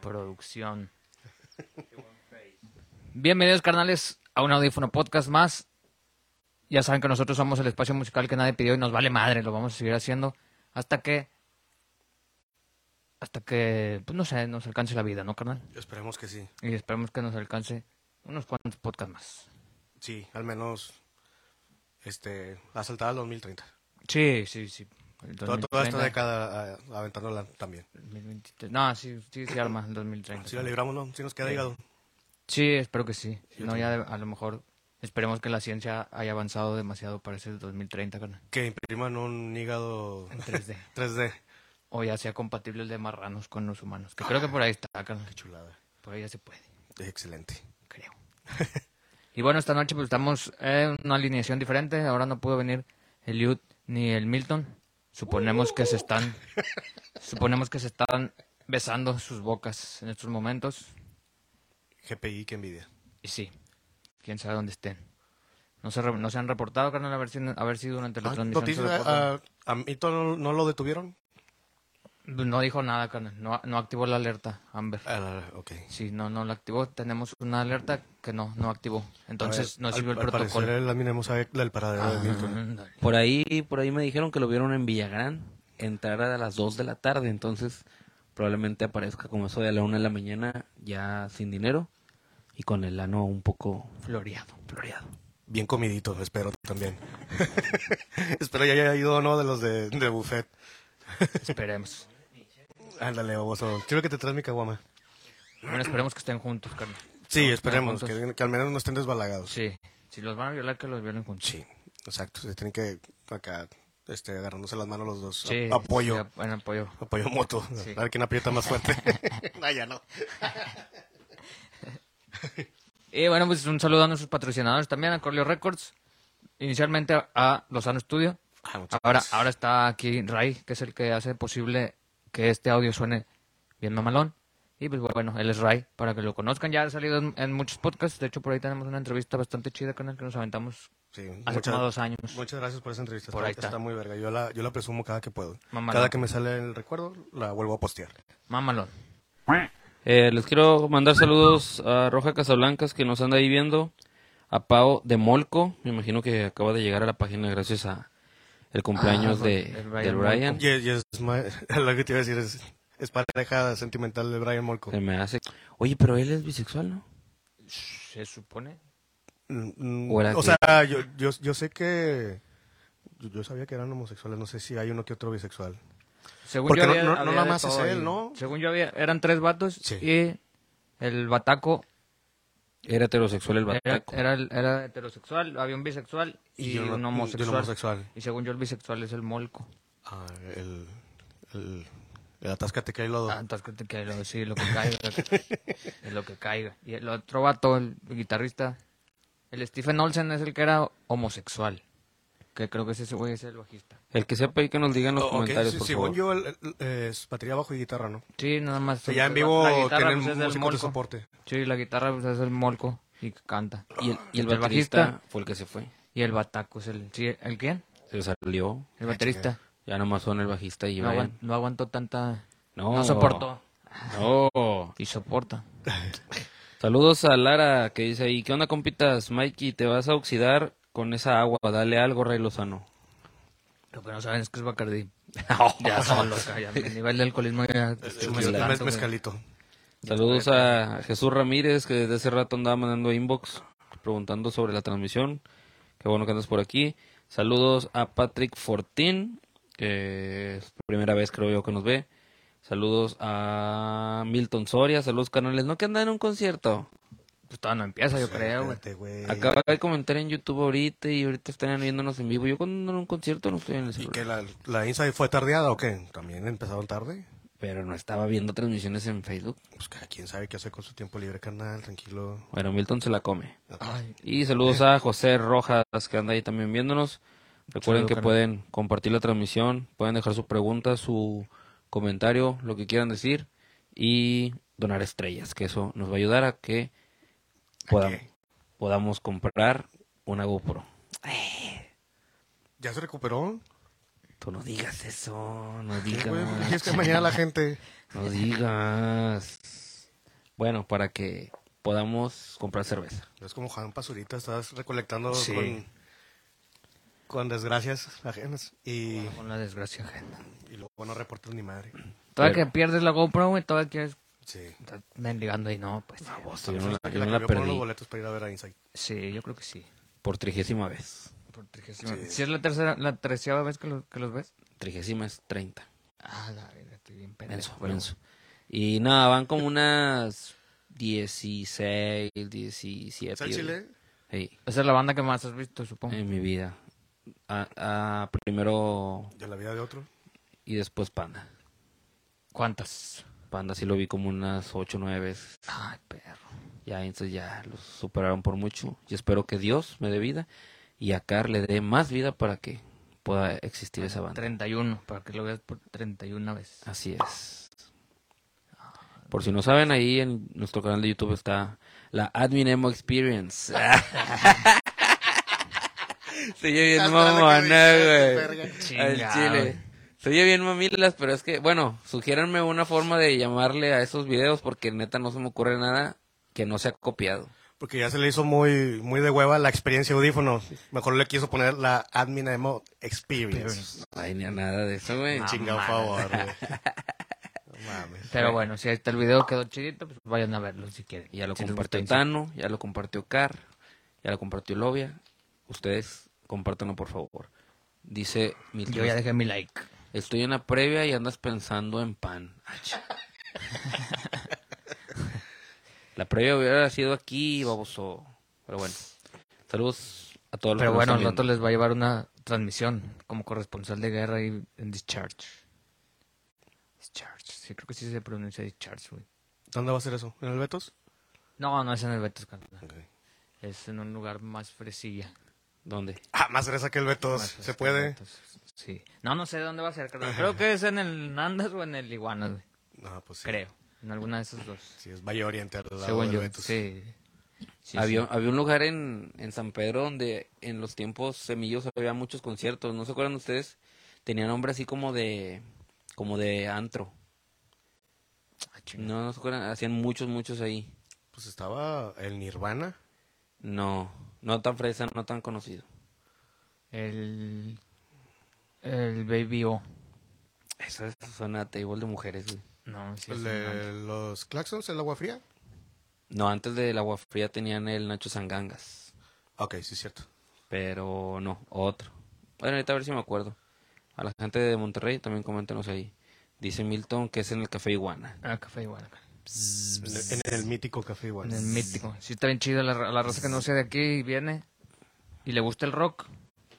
producción. Bienvenidos, carnales, a un audífono podcast más. Ya saben que nosotros somos el espacio musical que nadie pidió y nos vale madre, lo vamos a seguir haciendo hasta que. Hasta que, pues no sé, nos alcance la vida, ¿no, carnal? Esperemos que sí. Y esperemos que nos alcance unos cuantos podcasts más. Sí, al menos este, la saltada al 2030. Sí, sí, sí. El Toda, esta 2030, década ah, aventándola también. 2023. No, sí, sí, sí arma el 2030. Si la libramos, ¿no? Si nos queda hígado. Sí, espero que sí. Yo no, ya a lo mejor esperemos que la ciencia haya avanzado demasiado para ese 2030, carnal. Que impriman un hígado En 3D. 3D. o ya sea compatible el de marranos con los humanos. Que creo que por ahí está, carnal. Qué chulada. Por ahí ya se puede, Excelente. creo. y bueno, esta noche pues estamos en una alineación diferente. Ahora no pudo venir el Yud ni el Milton. Suponemos que se están... suponemos que se están besando sus bocas en estos momentos. GPI, qué envidia. Y sí, quién sabe dónde estén. No se, re- no se han reportado, carnal, a ver si, a ver si durante la Ah, transmisión noticia, ¿A Mito no, no lo detuvieron? No dijo nada, carnal. No, no activó la alerta, Amber. Ah, ok. Sí, no, no la activó. Tenemos una alerta que no, no activó. Entonces A ver, no al- sirvió el al parecer protocolo. el sabe del paradero de Milton. Ándale. Por ahí, por ahí me dijeron que lo vieron en Villagrán, entrar a las 2 de la tarde, entonces probablemente aparezca como eso de la 1 de la mañana ya sin dinero y con el ano un poco Floreado. floreado. Bien comidito, espero también. espero ya haya ido uno de los de, de buffet. Esperemos. Ándale, baboso. Quiero que te traes mi caguama. Bueno, esperemos que estén juntos, carnal. Sí, esperemos, que, que al menos no estén desbalagados. Sí. Si los van a violar, que los violen juntos. Sí, exacto. Se tienen que acá este, agarrándose las manos los dos. Sí, A- apoyo. sí, ap- en apoyo. Apoyo moto. Sí. A ver quién aprieta más fuerte. no, ya no. Y bueno, pues un saludo a nuestros patrocinadores también, a Corleo Records. Inicialmente a, Lozano Studio. Ah, Ahora, ahora está aquí Ray, que es el que hace posible que este audio suene bien mamalón. Y pues bueno, él es Ray, para que lo conozcan. Ya ha salido en, en muchos podcasts. De hecho, por ahí tenemos una entrevista bastante chida con él que nos aventamos Sí, hace muchas, como dos años. muchas gracias por esa entrevista. Por está, ahí está. está muy verga. Yo la, yo la presumo cada que puedo. Mamalón. Cada que me sale el recuerdo, la vuelvo a postear. Mamalón. Eh, les quiero mandar saludos a Roja Casablancas que nos anda ahí viendo, a Pau de Molco, me imagino que acaba de llegar a la página gracias a el cumpleaños Ah, de, el Brian es, lo que te iba a decir es, es pareja sentimental de Brian Molko. Se me hace. Oye, pero él es bisexual, ¿no? Se supone. Mm, mm, ¿O era o gay? sea, yo, yo, yo sé que... Yo, sabía que eran homosexuales, no sé si hay uno que otro bisexual. Según Porque yo no- había- no- no había nada más es todo él. ¿no? Según yo había, eran tres vatos Sí. y el bataco Era heterosexual el era, bataco. era, era heterosexual, había un bisexual y, un y un homosexual. homosexual. Y según yo el bisexual es el molco. Ah, el, el, el atáscate que hay lodo. Ah, entonces que te quede lo, sí, lo que caiga. es lo que caiga. Y el otro vato, el guitarrista, el Stephen Olsen es el que era homosexual. Que creo que ese güey es el bajista. El que sepa ahí que nos diga en los Oh, comentarios, sí, por según favor. yo, el- el- es batería, bajo y guitarra, ¿no? Sí, nada más. O sea, ya en vivo la guitarra tienen pues, de molco. soporte. Sí, la guitarra pues, es el molco y canta. Y el, y el El baterista bajista. fue el que se fue. Y el bataco es el... Sí, ¿El quién? Se salió. El baterista. Ya nomás son el bajista y No, no aguantó tanta... No. No soportó. No. Y soporta. Saludos a Lara que dice ahí, ¿qué onda compitas? Mikey, te vas a oxidar con esa agua, dale algo, Rey Lozano. Lo que no saben es que es Bacardí. ya solo acá, ya el nivel de alcoholismo ya... Es sube mez- tanto, mez- güey. mezcalito. Saludos a Jesús Ramírez que desde hace rato andaba mandando inbox preguntando sobre la transmisión. Qué bueno que andas por aquí. Saludos a Patrick Fortín, que es primera vez creo yo que nos ve. Saludos a Milton Soria, saludos canales. ¿No que anda en un concierto? Pues todavía no empieza, yo creo, güey. Espérate, güey. Acaba de comentar en YouTube ahorita y ahorita están viéndonos en vivo. Yo cuando ando en un concierto no estoy en el ¿Y celular. que la, la Inside fue tardeada o qué? ¿También empezaron tarde? Pero no estaba viendo transmisiones en Facebook. Pues cada quien sabe qué hacer con su tiempo libre, carnal, tranquilo. Bueno, Milton se la come. Ay, Y saludos a José Rojas, que anda ahí también viéndonos. Recuerden Saludo, que carnal. pueden compartir la transmisión, pueden dejar su pregunta, su comentario, lo que quieran decir y donar estrellas, que eso nos va a ayudar a que podam- qué? podamos comprar una GoPro. ¿Ya se recuperó? Tú no digas eso, no digas. ¿Quieres que mañana la gente? No digas. Bueno, para que podamos comprar cerveza. Es como Juan Pazurita, estás recolectando Sí. con, con desgracias ajenas y, Con la desgracia ajena. y luego no reportas ni madre. Todavía Pero- que pierdes la GoPro, güey, todavía quieres Sí. estar mendigando y no, pues. Yo no la, La yo la me pone los perdí boletos para ir a ver a Insight. Sí, yo creo que sí. por trigésima vez. Por trigésima. Sí. Si es la tercera, la treceava vez que, lo- que los ves. Trigésima es 30. Ah, la verga, estoy bien pendejo. Y nada, van como unas 16, 17. ¿Es el Chile? Sí, Esa es la banda que más has visto, supongo. en mi vida. A- a- primero ¿De la vida de otro? y después Panda. ¿Cuántas? Panda sí lo vi como unas 8 o 9 veces. Ay, perro. Ya, entonces ya los superaron por mucho. Y espero que Dios me dé vida y a Car le dé más vida para que pueda existir esa banda. 31, para que lo veas por 31 veces. Así es. Por si no saben, ahí en nuestro canal de YouTube está la Admin Emo Experience. Se bien mamona, güey. Al chile. Se oye bien mamilas, pero es que, bueno, sugiéranme una forma de llamarle a esos videos porque neta no se me ocurre nada que no sea copiado. Porque ya se le hizo muy, muy de hueva la experiencia audífono. Mejor le quiso poner la Admin Emo Experience. Ay, ni a nada de eso, güey. Ah, Chingado favor, güey. No mames. Pero bueno, si ahí está el video quedó chidito, pues vayan a verlo si quieren. Ya lo Si compartió Tano, ya lo compartió Car, ya lo compartió Lovia. Ustedes compártanlo, por favor. Dice Milton, Yo ya dejé mi like. Estoy en la previa y andas pensando en pan. la previa hubiera sido aquí, baboso. Pero bueno, saludos a todos los Pero bueno, viendo. rato les va a llevar una transmisión como corresponsal de guerra ahí en Discharge. Discharge, sí, creo que sí se pronuncia Discharge, güey. ¿Dónde va a ser eso? ¿En el Betos? No, no es en el Betos, carnal. Ok. Es en un lugar más fresilla. ¿Dónde? Ah, más fresa que el Betos. Más ¿Se puede? el Betos, Sí. No, no sé dónde va a ser. Creo que es en el Nandas o en el Iguanas, güey. No, pues sí. Creo. En alguna de esos dos. Sí, es Valle Oriente al lado Según del yo. Betos. Sí. Sí, había, sí. había un lugar en, en San Pedro donde en los tiempos semillos había muchos conciertos. ¿No se acuerdan ustedes? Tenía nombre así como de como de antro. Ah. No, no se acuerdan. Hacían muchos, muchos ahí. Pues estaba el Nirvana. No, no tan fresa, no tan conocido. El. El Baby O. Eso es, suena a table de mujeres, güey. No, sí. el de los Claxons, el agua fría. No, antes del agua fría tenían el Nacho Sangangas. Ok, sí, es cierto. Pero no, otro. Bueno, ahorita a ver si me acuerdo. A la gente de Monterrey también coméntenos ahí. Dice Milton que es en el Café Iguana. Ah, café igual. acá. En, en el mítico café igual. En el mítico. Sí, está bien chido. La, la raza que no sea de aquí y viene y le gusta el rock,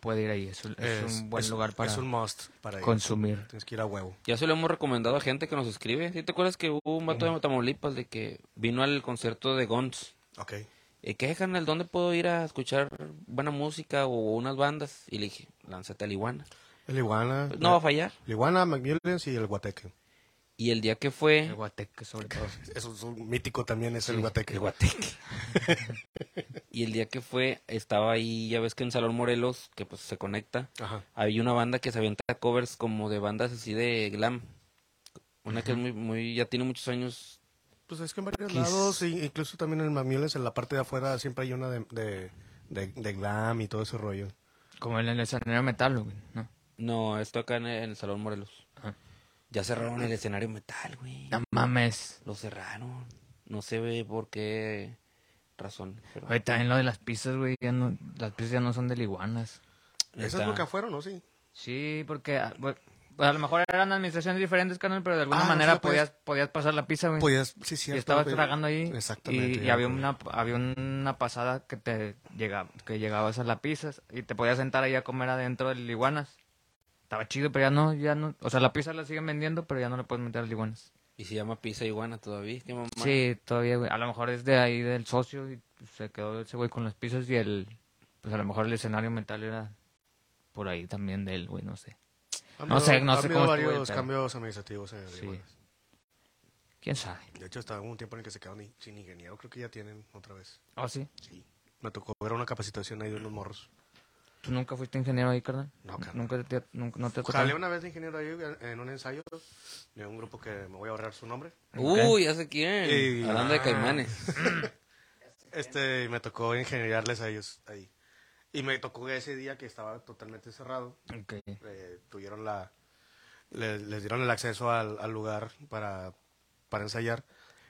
puede ir ahí. Es, un- es un buen es- lugar para Es un must para ir. consumir. Tienes que ir a huevo. Ya se lo hemos recomendado a gente que nos escribe. ¿Sí te acuerdas que hubo un vato de Tamaulipas de que vino al concierto de Guns? Ok. ¿Y qué, carnal? ¿Dónde puedo ir a escuchar buena música o unas bandas? Y le dije, lánzate al Iguana. El Iguana. No va a fallar. El Iguana, McMillans y el Guateque. Y el día que El fue... guateque, sobre todo. Eso es un mítico también, es el Guateque. El Guateque. y el día que fue, estaba ahí, ya ves que en Salón Morelos, que pues se conecta, Ajá. había una banda que se avienta covers como de bandas así de glam. Una que es muy, muy, ya tiene muchos años. Pues es que en varios Kiss. lados, incluso también en el McMillans, en la parte de afuera, siempre hay una de, de, de, de glam y todo ese rollo. Como en el escenario metal, güey, ¿no? No, esto acá en el, en el Salón Morelos. Ah. Ya cerraron el escenario metal, güey. No mames. Lo cerraron. No se ve por qué razón. Pero Oye, también lo de las pizzas, güey. ya no- las pizzas ya no son de liguanas. Eso es Neta. lo que afuera, ¿no? Sí. Sí, porque ah, bueno, pues, a lo mejor eran administraciones diferentes, carnal, pero de alguna Ah, manera sí, podías, podías pasar la pizza, güey. Podías, sí, cierto. y estabas tragando ahí. Exactamente. Y, había una había una pasada que te llegaba, que llegabas a la pizza y te podías sentar ahí a comer adentro del iguanas. Estaba chido, pero ya no, ya no. O sea, la pizza la siguen vendiendo, pero ya no le puedes meter al iguanas. Y se llama Pizza Iguana todavía. ¿Qué mamá? Sí, todavía, güey. A lo mejor es de ahí del socio y se quedó ese güey con las pizzas y el. Pues a lo mejor el escenario mental era por ahí también de él, güey, no sé. Ha No habido- sé, no ha sé cómo varios cambios administrativos en el Sí. Iguanas. ¿Quién sabe? De hecho, estaba un tiempo en el que se quedaron sin ingeniero. Creo que ya tienen otra vez. Oh, sí. Sí. Me tocó ver una capacitación ahí de unos morros. ¿Tú nunca fuiste ingeniero ahí, carnal? No, carnal. ¿Nunca te, nunca, no te tocado? Jalé una vez de ingeniero ahí en un ensayo de un grupo que me voy a ahorrar su nombre. Uy, ya sé quién. Y- Hablando de ah. caimanes. Este, me tocó ingeniarles a ellos ahí. Y me tocó ese día que estaba totalmente cerrado. Ok. eh, tuvieron la le- les dieron el acceso al, al lugar para, para ensayar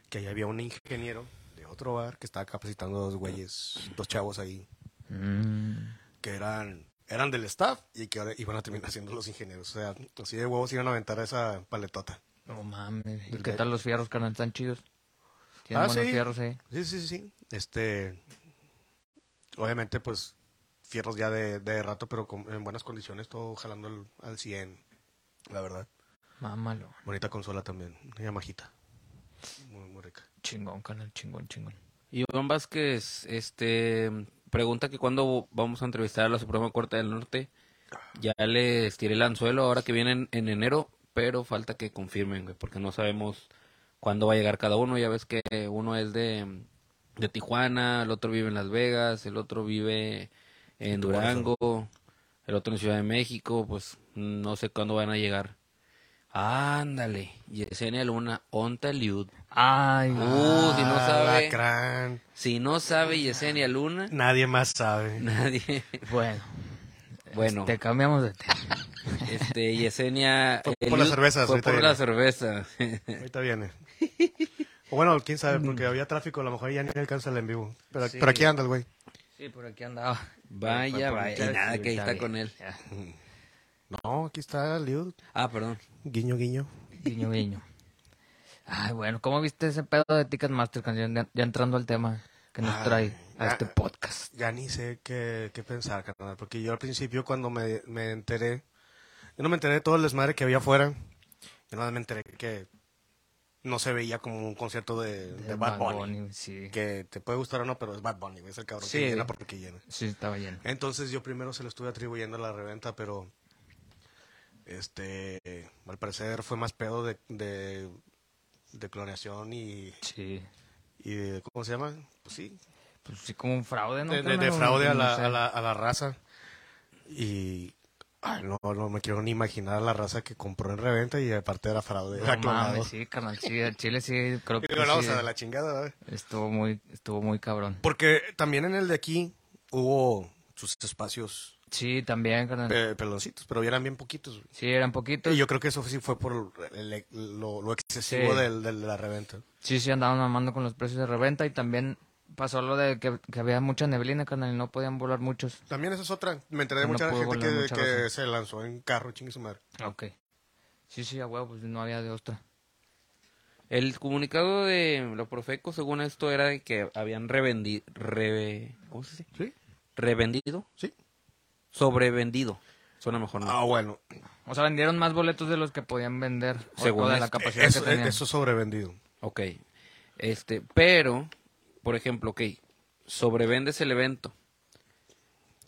que ahí había un ingeniero de otro bar que estaba capacitando a dos güeyes dos chavos ahí Mm, que eran eran del staff y que ahora iban a terminar siendo los ingenieros o sea así de huevos iban a aventar esa paletota no mames. ¿Y qué tal los fierros, carnal? ¿Están chidos? ¿Tienen Ah, buenos sí. fierros ahí? sí sí sí sí este obviamente pues fierros ya de, de rato pero con- en buenas condiciones todo jalando al, al 100 la verdad Mámalo. bonita consola también Yamajita muy, muy rica Chingón, carnal. Chingón, chingón. Iván Vázquez, este, pregunta que cuando vamos a entrevistar a la Suprema Corte del Norte. Ya les tiré el anzuelo ahora que vienen en enero, pero falta que confirmen, güey, porque no sabemos cuándo va a llegar cada uno. Ya ves que uno es de, de Tijuana, el otro vive en Las Vegas, el otro vive en Durango, el otro en Ciudad de México, pues no sé cuándo van a llegar. Ándale, Yesenia Luna, Onta Liud. Ay, Uh, si no sabe. lacrán. Si no sabe Yesenia Luna, Nadie más sabe. nadie. bueno. Bueno, Te cambiamos de tema. este Yesenia Fue por las cervezas, Fue ahorita por viene. la cerveza. Ahorita viene. O bueno, quién sabe, porque había tráfico, a lo mejor ya ni alcanza el en vivo. Pero, Sí. pero aquí anda el güey. Sí, por aquí andaba. Vaya, vaya. Y nada, que ahí está bien. con él. No, aquí está Liud. Ah, perdón. Guiño, guiño. Guiño, guiño. Ay, bueno, ¿cómo viste ese pedo de Ticketmaster, canción? Ya, ya entrando al tema que nos Ay, trae a ya. este podcast. Ya ni sé qué, qué pensar, carnal. Porque yo al principio, cuando me, me enteré, yo no me enteré de todo el desmadre que había afuera. Yo nada más me enteré que no se veía como un concierto de, de Bad Bunny. sí. Que te puede gustar o no, pero es Bad Bunny, es el cabrón Sí. que llena porque llena. Sí, estaba lleno. Entonces yo primero se lo estuve atribuyendo a la reventa, pero este al parecer fue más pedo de, de, de clonación y, Sí. y de, ¿cómo se llama? Pues sí, Pues sí, como un fraude, ¿no? de, de- fraude a la, a, la, a la raza. Y ay, no, no me quiero ni imaginar la raza que compró en reventa y aparte era fraude. No era clonado. mames, sí, carnal, sí, el Chile sí, creo que Y no, no, o sí, sea, de la chingada, ¿verdad? estuvo muy, estuvo muy cabrón. Porque también en el de aquí hubo sus espacios Sí, también, carnal. pe- peloncitos, pero eran bien poquitos. güey. Sí, eran poquitos. Y yo creo que eso sí fue por el- lo, lo excesivo Sí. del, del- de la reventa. Sí, sí, andaban mamando con los precios de reventa y también pasó lo de que, que había mucha neblina, carnal, y no podían volar muchos. También esa es otra. Me enteré de No mucha gente que, mucha que raza. se lanzó en carro, chingue su madre. Ok. Sí, sí, a huevo, pues no había de otra. El comunicado de la Profeco, según esto, era de que habían revendido. ¿Cómo se dice? ¿Sí? ¿Revendido? Sí. Sobrevendido. Suena mejor, ¿no? Ah, bueno. O sea, vendieron más boletos de los que podían vender. Según de la capacidad Eso, que tenían. eso sobrevendido. Ok. Este, pero, por ejemplo, ok, sobrevendes el evento.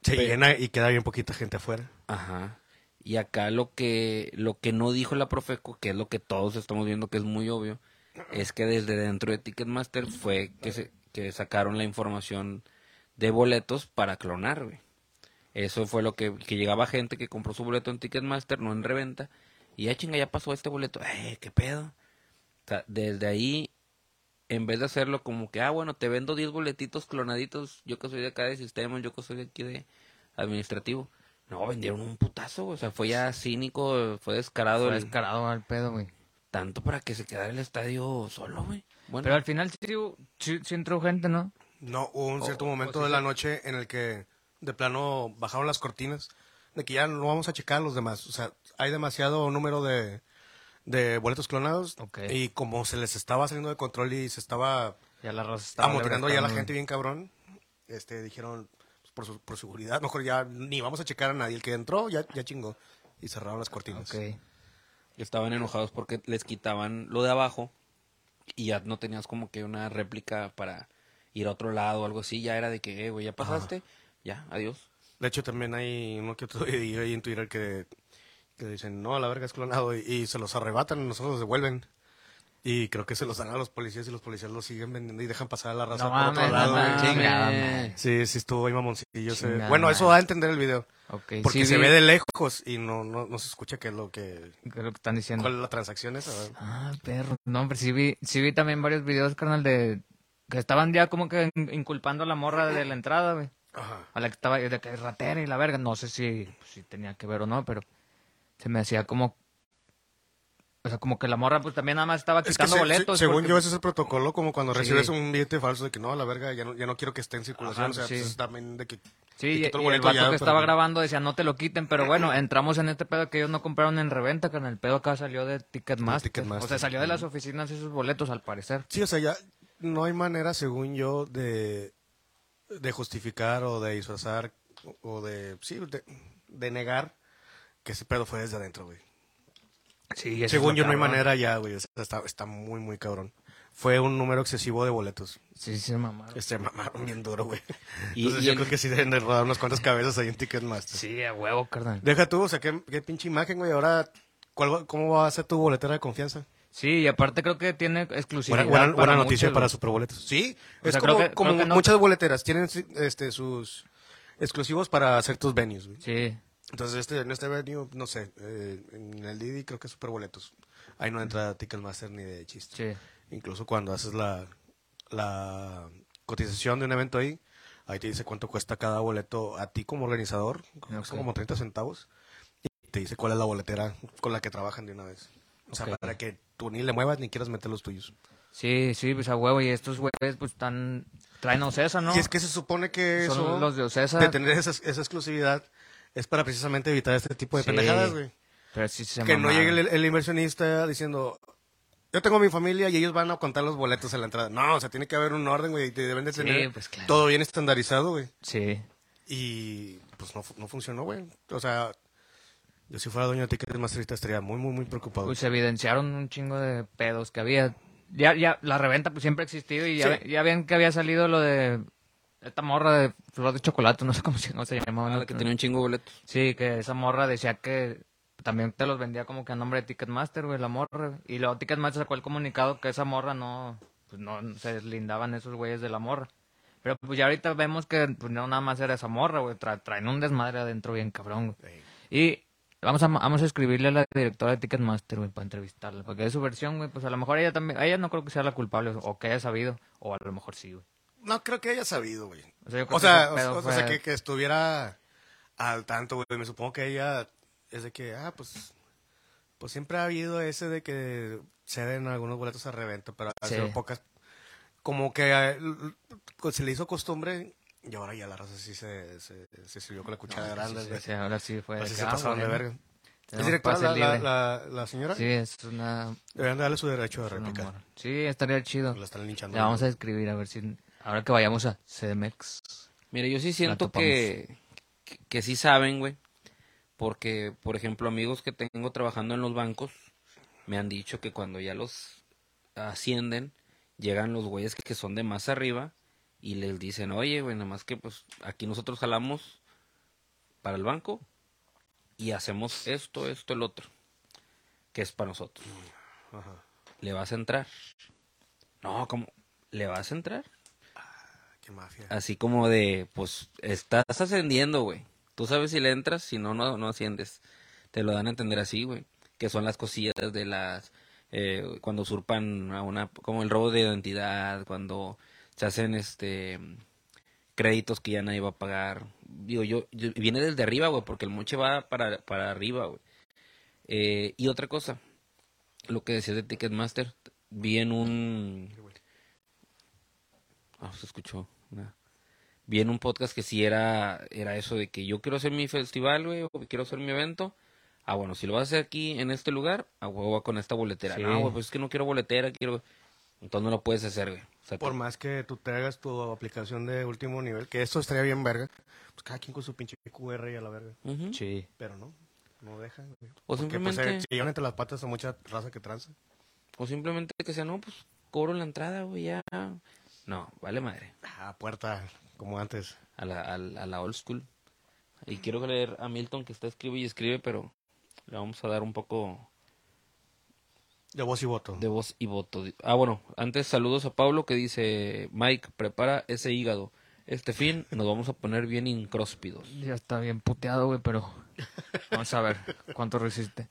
Se Pero- llena y queda bien poquita gente afuera. Ajá. Y acá lo que lo que no dijo la Profeco, que es lo que todos estamos viendo que es muy obvio, es que desde dentro de Ticketmaster fue que se que sacaron la información de boletos para clonar, güey. Eso fue lo que, que llegaba gente que compró su boleto en Ticketmaster, no en reventa, y ya chinga, ya pasó este boleto, ¡eh, qué pedo! O sea, desde ahí, en vez de hacerlo como que, ah, bueno, te vendo 10 boletitos clonaditos, yo que soy de acá de sistemas, yo que soy de aquí de administrativo. No, vendieron un putazo, o sea, fue ya cínico, fue descarado, Fue el- descarado al pedo, güey. tanto para que se quedara el estadio solo, güey. Bueno, Pero al final sí, sí, sí entró gente, ¿no? No, hubo un cierto O- momento o sí de la noche en el que de plano bajaron las cortinas de que ya no vamos a checar a los demás. O sea, hay demasiado número de, de boletos clonados y como se les estaba saliendo de control y se estaba Ya la amotinando ya la gente bien cabrón, este dijeron pues, por, su, por seguridad, mejor ya ni vamos a checar a nadie. El que entró ya, ya chingó y cerraron las cortinas. Estaban enojados porque les quitaban lo de abajo y ya no tenías como que una réplica para ir a otro lado o algo así. Ya era de que, eh, güey, ya pasaste, ya, adiós. De hecho, también hay uno que otro video ahí en Twitter que, que dicen, no, a la verga es clonado y, y se los arrebatan y nosotros los devuelven. Y creo que se los dan a los policías y los policías los siguen vendiendo y dejan pasar a la raza No por otro lado. no mames. Chingada. Sí, sí estuvo ahí mamoncillo. Chingada Bueno, eso da a entender el video. Porque sí se vi- ve de lejos y no, no, no se escucha qué es lo que... ¿Qué es lo que están diciendo? ¿Cuál es la transacción esa? Ah, perro. No, hombre, sí vi, sí vi también varios videos, carnal, de que estaban ya como que in- inculpando a la morra de la entrada, güey. Ajá. A la que estaba de que ratera y la verga. No sé si, si tenía que ver o no, pero se me hacía como. O sea, como que la morra, pues también nada más estaba Es que quitando se- boletos. se- según porque- yo, ese es el protocolo, como cuando Sí. recibes un billete falso de que no, la verga, ya no, ya no quiero que esté en circulación. Ajá, o sea, sí. pues, también de que... Sí, y, el y el vato ya, que estaba grabando decía, no te lo quiten, pero bueno, entramos en este pedo que ellos no compraron en reventa, que en el pedo acá salió de Ticketmaster. Ticketmaster. O sea, salió de las oficinas esos boletos, al parecer. Sí, o sea, ya no hay manera, según yo, de, de justificar o de disfrazar o de, sí, de, de negar que ese pedo fue desde adentro, güey. Sí, Según yo, no hay manera ya, güey. o sea, está, está muy, muy cabrón. Fue un número excesivo de boletos. Sí, sí, mamá. Este mamaron bien duro, güey. Y- Entonces y yo creo que sí deben de rodar unas cuantas cabezas ahí en Ticketmaster. Sí, a huevo, carnal. Deja tú, o sea, ¿qué, qué pinche imagen, güey. Ahora, ¿cuál, ¿cómo va a ser tu boletera de confianza? Sí, y aparte creo que tiene exclusividad. Buena, buena, para buena noticia muchos, para superboletos. Sí, O es sea, como, creo que- como creo que no- muchas boleteras tienen este sus exclusivos para hacer tus venues, güey. Sí, Entonces, este, en este venue, no sé, eh, en el Didi creo que es superboletos. Ahí no entra Ticketmaster ni de chiste. sí. Incluso cuando haces la, la cotización de un evento ahí, ahí te dice cuánto cuesta cada boleto a ti como organizador, como 30 centavos, y te dice cuál es la boletera con la que trabajan de una vez. O sea, Ok. para que tú ni le muevas ni quieras meter los tuyos. Sí, sí, pues a huevo. Y estos güeyes, pues están. Traen Ocesa, ¿no? Y es que se supone que Son eso, los de Ocesa. de tener esa, esa exclusividad, es para precisamente evitar este tipo de Sí. pendejadas, güey. Pero sí se Que no mamaron. llegue el, el inversionista diciendo, yo tengo mi familia y ellos van a contar los boletos en la entrada. No, o sea, tiene que haber un orden, güey, y deben de Sí, tener pues, claro. todo bien estandarizado, güey. Sí. Y pues no, no funcionó, güey. O sea, yo si fuera dueño de Ticketmaster ahorita estaría muy, muy, muy preocupado. Pues se evidenciaron un chingo de pedos que había. Ya, ya, la reventa pues siempre ha existido y ya, Sí. ya ven que había salido lo de esta morra de flor de chocolate, no sé cómo se, no se llamaba. Ah, ¿no? la que tenía un chingo de boletos. Sí, que esa morra decía que también te los vendía como que a nombre de Ticketmaster, güey, la morra. Y luego Ticketmaster sacó el comunicado que esa morra no, pues no se deslindaban esos güeyes de la morra. Pero pues ya ahorita vemos que pues, no nada más era esa morra, güey, tra- traen un desmadre adentro bien cabrón, güey. Y vamos a, vamos a escribirle a la directora de Ticketmaster, güey, para entrevistarla, porque de su versión, güey, pues a lo mejor ella también, ella no creo que sea la culpable, o que haya sabido, o a lo mejor sí, güey. No creo que haya sabido, güey. O sea, yo creo O que sea, ese o, o sea que, que estuviera al tanto, güey. Me supongo que ella es de que, ah, pues, pues siempre ha habido ese de que ceden algunos boletos a reventa, pero ha Sí. sido pocas. Como que eh, l- se le hizo costumbre y ahora ya la raza sí se, se, se sirvió con la cuchara grande. Sí, güey. sí, ahora sí fue. Así de se ah, pasaron de verga. ¿Es directora la, la, la, la señora? Sí, es una, Deberían darle su derecho de réplica. Sí, estaría chido. La están linchando. Le vamos a escribir a ver si ahora que vayamos a CDMX. Mira, yo sí siento que, que, que sí saben, güey. Porque, por ejemplo, amigos que tengo trabajando en los bancos me han dicho que cuando ya los ascienden, llegan los güeyes que son de más arriba y les dicen, oye, güey, nada más que pues aquí nosotros jalamos para el banco y hacemos esto, esto, el otro, que es para nosotros. Ajá. ¿Le vas a entrar? No, ¿cómo? ¿Le vas a entrar? Qué mafia. Así como de, pues, estás ascendiendo, güey. Tú sabes si le entras, si no, no, no asciendes. Te lo dan a entender así, güey. Que son las cosillas de las, eh, cuando usurpan a una, como el robo de identidad, cuando se hacen, este, créditos que ya nadie va a pagar. Digo, yo, yo- viene desde arriba, güey, porque el moche va para, para arriba, güey. Eh, y otra cosa, lo que decías de Ticketmaster, vi en un... Ah, se escuchó. nada. Vi en un podcast que sí era, era eso de que yo quiero hacer mi festival, güey, o quiero hacer mi evento. Ah, bueno, si lo vas a hacer aquí en este lugar, a huevo va con esta boletera. Sí. No, güey, pues es que no quiero boletera, quiero... Entonces no lo puedes hacer, güey. O sea, Por más que tú te hagas tu aplicación de último nivel, que esto estaría bien verga, pues cada quien con su pinche QR y a la verga. Sí. Pero no, no dejan. güey. O Porque, pues, simplemente- se, se llevan entre las patas a mucha raza que tranza. O simplemente que sea, no, pues cobro la entrada, güey, ya. No, vale madre. A puerta, como antes. A la, a, la- a la old school. Y quiero leer a Milton que está escribe y escribe, pero le vamos a dar un poco De voz y voto. de voz y voto. Ah, bueno, antes saludos a Pablo que dice, Mike, prepara ese hígado. Este fin nos vamos a poner bien incróspidos. Ya está bien puteado, güey, pero vamos a ver cuánto resiste.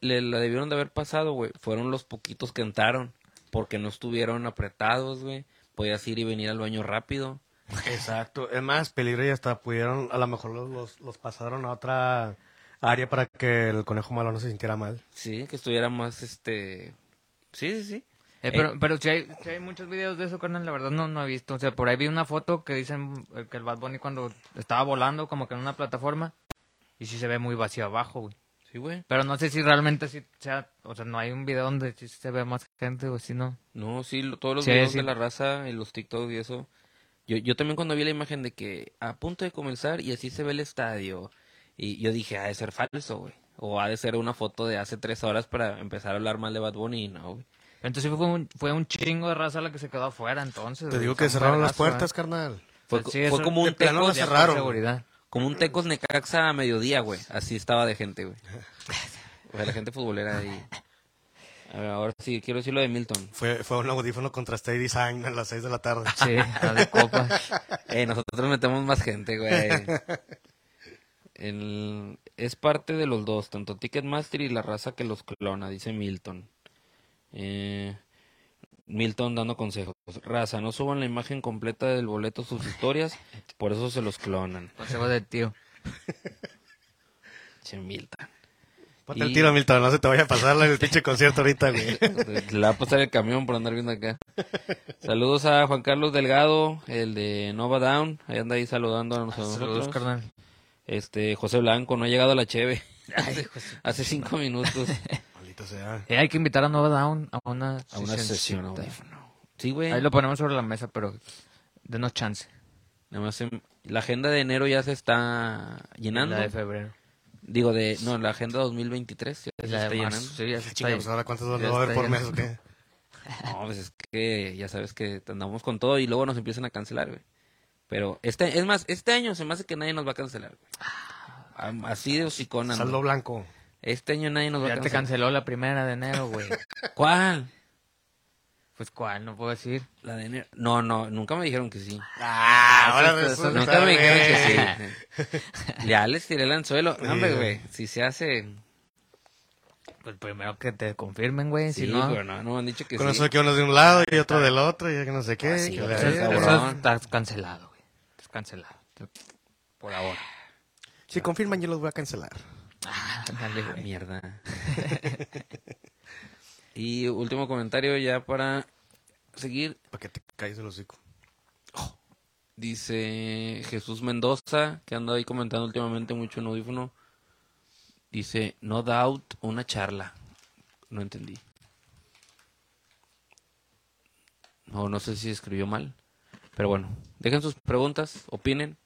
Le, la debieron de haber pasado, güey. Fueron los poquitos que entraron. Porque no estuvieron apretados, güey. Podías ir y venir al baño rápido. Exacto. Es más, peligro y hasta pudieron, a lo mejor los, los, los pasaron a otra área para que el conejo malo no se sintiera mal. Sí, que estuviera más, este... Sí, sí, sí. Eh, pero pero si hay, sí hay muchos videos de eso, carnal, la verdad no, no he visto. O sea, por ahí vi una foto que dicen eh, que el Bad Bunny cuando estaba volando como que en una plataforma y sí se ve muy vacío abajo, güey. Sí, güey. Pero no sé si realmente sí sea, o sea, no hay un video donde sí se ve más gente o si no. No, sí, lo- todos los Sí, videos sí. de la raza y los TikToks y eso. Yo, yo también cuando vi la imagen de que a punto de comenzar y así se ve el estadio. Y yo dije, ha de ser falso, güey. O ha de ser una foto de hace tres horas para empezar a hablar mal de Bad Bunny y no, güey. Entonces fue un, fue un chingo de raza la que se quedó afuera entonces. Te digo que cerraron las vergazo, puertas, eh. carnal. Fue, Sí, fue como de un tecos, la cerraron. seguridad. como un tecos Necaxa a mediodía, güey. Así estaba de gente, güey. O sea, la gente futbolera ahí. A ver, ahora sí, quiero decir lo de Milton. Fue, fue un audífono contra Stay Design a las 6 de la tarde. Sí, la de copas. Eh, nosotros metemos más gente, güey. El- es parte de los dos, tanto Ticketmaster y la raza que los clona, dice Milton. Eh, Milton dando consejos. Raza, no suban la imagen completa del boleto a sus historias, por eso se los clonan. Consejo de tío. Dice Milton. Ponte el Y- tiro, Milton, no se te vaya a pasar el pinche concierto ahorita, güey. Le va a pasar el camión por andar viendo acá. Saludos a Juan Carlos Delgado, el de Nova Down. Ahí anda ahí saludando a nosotros. Saludos, carnal. Este, José Blanco, no ha llegado a la Cheve. Hace cinco minutos Maldita sea. Eh, hay que invitar a Nova Down a una, a una sesión audífono. Sí, güey. Ahí lo ponemos sobre la mesa, pero denos chance. Nada más en- la agenda de enero ya se está llenando. La de febrero. Digo, de no, la agenda 2023 ya se La está de llenando. Sí, ya se está Chinga, pues ahora cuántos Ya va a haber está por mes o qué. No, pues es que ya sabes que andamos con todo y luego nos empiezan a cancelar, güey. Pero este, es más, este año se me hace que nadie nos va a cancelar, güey. Am- Así de hocicón ando. Saldo blanco. Este año nadie nos va a Ya te cancelar. canceló la primera de enero, güey. ¿Cuál? Pues cuál, no puedo decir. La de enero. No, no, nunca me dijeron que sí. Ah, ahora eso- eso- resulta, Nunca me dijeron que sí. Ya les tiré el anzuelo. No, hombre, Sí. güey. Si se hace. Pues primero que te confirmen, güey. Sí, si no, pero no, no me han dicho que Con sí. eso de que uno de un lado y otro del otro y que no sé qué. Ah, sí, que eso, eso estás cancelado, cancelado. Por ahora. Si confirman, yo los voy a cancelar. Dale, Ah, güey. mierda. y último comentario ya para seguir. Para que te calles el hocico. Dice Jesús Mendoza, que anda ahí comentando últimamente mucho en audífono. Dice, no doubt, una charla. No entendí. No, no sé si escribió mal. Pero bueno, dejen sus preguntas, opinen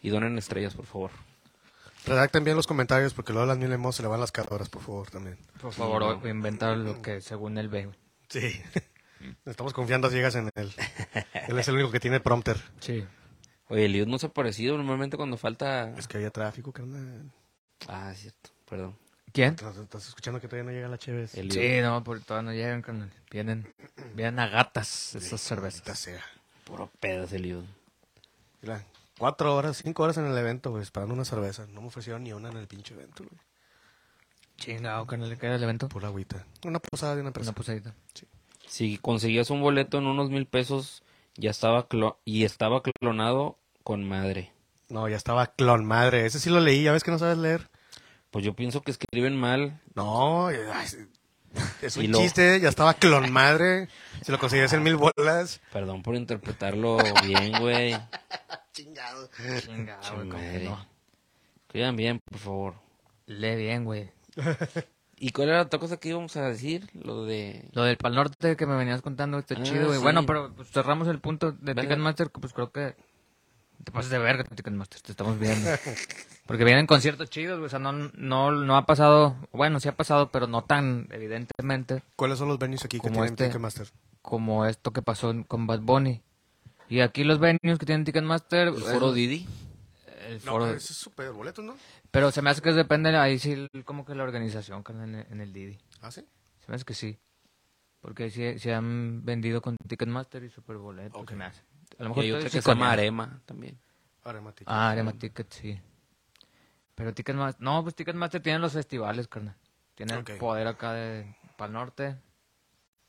y donen estrellas, por favor. Redacten bien los comentarios porque luego a las mil emos se le van las cadoras, por favor, también. Por favor, o- inventar lo que según él ve. Sí. Estamos confiando ciegas en él. Él es el único que tiene prompter. Sí. Oye, Eliud no se ha parecido normalmente cuando falta... Es que había tráfico, carnal. Ah, es cierto, perdón. ¿Quién? ¿Estás, escuchando que todavía no llega la Chévez? Sí, no, porque todavía no llegan, carnal. Vienen, vienen a gatas esas cervezas. sea. Puro pedas, Eliud. Mira, cuatro horas, cinco horas en el evento, güey, esperando una cerveza. No me ofrecieron ni una en el pinche evento, güey. Chingado, carnal, le queda el evento. Pura agüita. Una posada de una empresa. Una posadita. Si conseguías un boleto en unos mil pesos, ya estaba clo- y estaba clonado con madre. No, ya estaba clon madre. Ese sí lo leí, ya ves que no sabes leer. Pues yo pienso que escriben mal. No, ay, es Y un lo- chiste, ya estaba clon madre. Si lo conseguías en mil bolas. Perdón por interpretarlo bien, güey. Chingado. Chingado, güey, no. Escriban bien, por favor. Lee bien, güey. ¿Y cuál era la otra cosa que íbamos a decir? Lo de... Lo del Pal Norte que me venías contando está Ah, chido, güey. sí. Bueno, pero pues, cerramos el punto de. Ticketmaster, que pues creo que te pasas de verga, Ticketmaster, te estamos viendo. Porque vienen conciertos chidos, güey. O sea, no, no, no ha pasado, bueno, sí ha pasado, pero no tan evidentemente ¿Cuáles son los venues aquí que tienen este. Ticketmaster? como esto que pasó con Bad Bunny. Y aquí los venues que tienen Ticketmaster, El foro eh, Didi. el No, foro. pero ese es super boleto, ¿no? Pero se me hace que depende ahí sí como que la organización en, el- en el Didi. ¿Ah, sí? Se me hace que sí. Porque sí, sí han vendido con Ticketmaster y Superboleto, Ok. se me hace. A lo Y mejor hay estoy otra que se llama. Arema también. Aremático. Ah, Arema Ticket, sí. Pero Ticketmaster, no, pues Ticketmaster tiene los festivales, carnal. Tiene el poder acá de Pal Norte,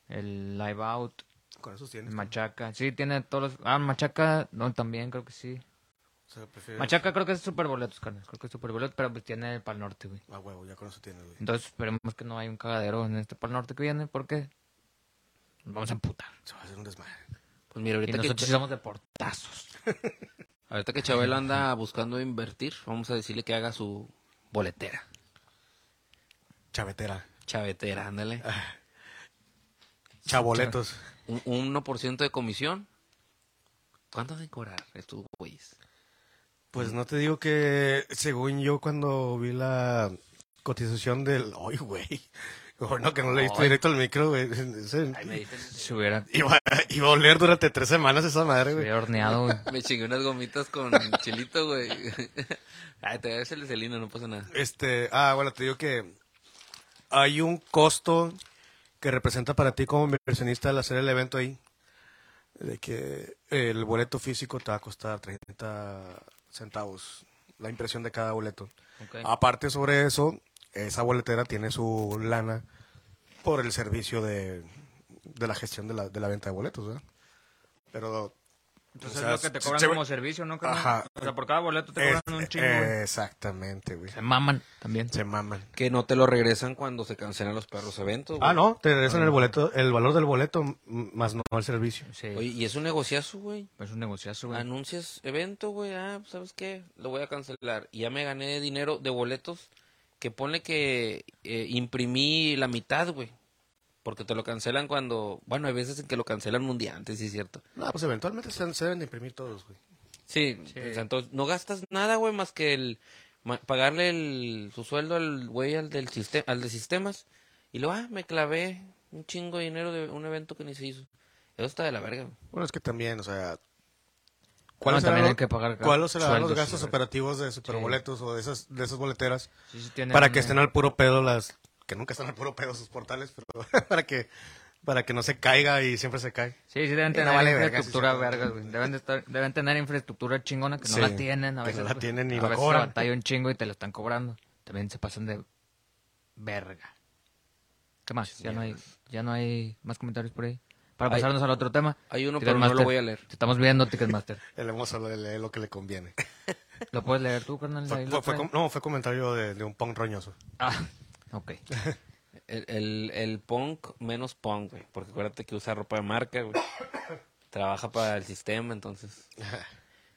el Live Out, Con esos tienes. Machaca. Sí, tiene todos los... Ah, Machaca, no, también creo que sí. O sea, prefieres- Machaca creo que es Superboletos, carnal. Creo que es Superboletos, pero pues tiene el Pal Norte, güey. Ah, huevo, ya con eso tienes, güey. Entonces esperemos que no haya un cagadero en este Pal Norte que viene, porque nos vamos a emputar. Se va a hacer un desmadre. Pues mira, Y ahorita que, nosotros somos de portazos. ahorita que Chabelo anda buscando invertir, vamos a decirle que haga su boletera. Chavetera. Chavetera, ándale. Chaboletos. Un, un 1% de comisión. ¿Cuánto hacen cobrar estos güeyes? Pues no te digo que, según yo, cuando vi la cotización del. ¡Ay, güey! Bueno, que no le diste Ay. directo al micro, güey. Ese- me dicen... Se hubiera, Iba, iba a oler durante tres semanas esa madre, se güey. hubiera horneado, güey. Me chingué unas gomitas con chilito, güey. Ay, te voy a hacer el celino, no pasa nada. Este, ah, bueno, te digo que hay un costo que representa para ti como inversionista al hacer el evento ahí. De que el boleto físico te va a costar 30 centavos la impresión de cada boleto. Ok. Aparte sobre eso, esa boletera tiene su lana por el servicio de, de la gestión de la, de la venta de boletos, ¿verdad? Pero... Entonces o sea, es lo que te cobran se- como servicio, ¿no? Ajá. O sea, por cada boleto te es- cobran un chingo. Exactamente, güey. Se maman también. Se maman. Que no te lo regresan cuando se cancelan los perros eventos. güey. Ah, no, te regresan el boleto, el valor del boleto, más no el servicio. Sí, Oye, y es un negociazo, güey. es un negociazo, güey. Anuncias evento, güey. Ah, pues, ¿sabes qué? Lo voy a cancelar. Y ya me gané dinero de boletos que pone que eh, imprimí la mitad, güey. Porque te lo cancelan cuando... Bueno, hay veces en que lo cancelan un día antes, sí es cierto. No, pues eventualmente se, se deben de imprimir todos, güey. Sí, Sí. o sea, entonces no gastas nada, güey, más que el ma- pagarle el, su sueldo al güey al del sistema, al de sistemas y luego ah, me clavé un chingo de dinero de un evento que ni se hizo. Eso está de la verga. güey. Bueno, es que también, o sea... Bueno, serán también los- hay que pagar ¿Cuáles serán los gastos sí. operativos de superboletos o de esas, de esas boleteras Sí, sí tienen para que estén al puro pedo las... Que nunca están al puro pedo sus portales, pero para que para que no se caiga y siempre se cae. Sí, sí deben no tener vale verga, infraestructura sí, sí. vergas, güey. Deben, de estar, deben tener infraestructura chingona que no Sí, la tienen a que veces. no la tienen ni a la veces batalla un chingo y te lo están cobrando. También se pasan de verga. ¿Qué más? Ya no hay, ya no hay más comentarios por ahí. Para Hay- pasarnos al otro tema. Hay uno, pero no lo voy a leer. Te estamos viendo, Ticketmaster. El hermoso le lee lo que le conviene. ¿Lo puedes leer tú, carnal? Fue, fue- fue no, fue comentario de, de un punk roñoso. Ah, ok. El, el, el punk menos punk, güey. Porque acuérdate que usa ropa de marca, güey. Trabaja para el sistema, entonces.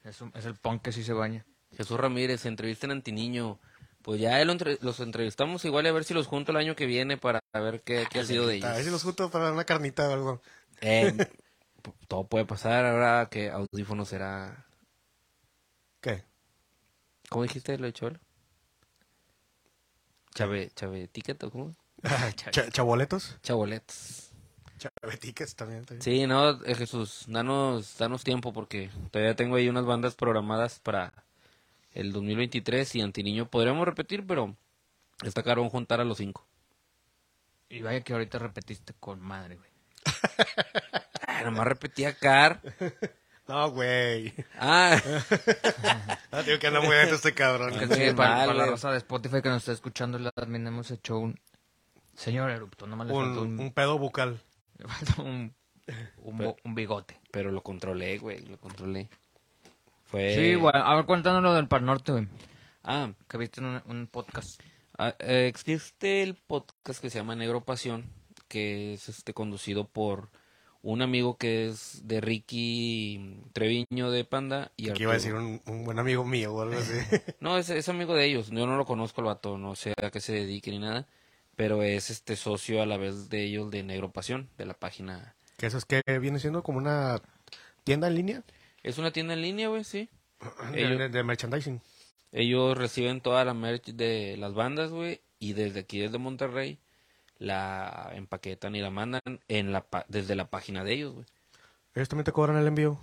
Es, un- es el punk que sí se baña. Jesús Ramírez, entrevista en Antiniño. Pues ya lo entre- los entrevistamos igual a ver si los junto el año que viene para ver qué, qué ha sido de A ver si ellos. los junto para una carnita o algo. Eh, todo puede pasar ahora que audífono será... ¿Qué? ¿Cómo dijiste lo de Cholo? Chave, chave, ticket o cómo? Cha- ¿Chaboletos? Chaboletos. Chavetiques también. también. Sí, no, eh, Jesús, danos, danos tiempo porque todavía tengo ahí unas bandas programadas para el 2023 y Antiniño podríamos repetir, pero está caro juntar a los cinco. Y vaya que ahorita repetiste con madre, güey. Ah, nomás repetía Car. No, güey. Ah, Ah, digo que anda muy lento este cabrón. Sí, para, mal, para la raza de Spotify que nos está escuchando, admin hemos hecho un señor erupto, no le faltó Un, pedo bucal. le faltó un, un, bigote. pero lo controlé, güey, lo controlé. Fue... Sí, güey, a ver, cuéntanos lo del Par Norte, güey, Ah, que viste en un, un podcast. ah, eh, existe el podcast que se llama Negro Pasión, que es este conducido por un amigo que es de Ricky Treviño de Panda y Que iba a decir un, un buen amigo mío o algo así. No, es, es amigo de ellos. Yo no lo conozco el vato, no sé a qué se dedique ni nada. Pero es este socio a la vez de ellos de Negro Pasión, de la página. que eso es que viene siendo como una tienda en línea Es una tienda en línea, güey, sí. de, Ellos- de- de merchandising. Ellos reciben toda la merch de las bandas, güey. Y desde aquí, desde Monterrey, la empaquetan y la mandan en la pa- desde la página de ellos, güey. Ellos también te cobran el envío.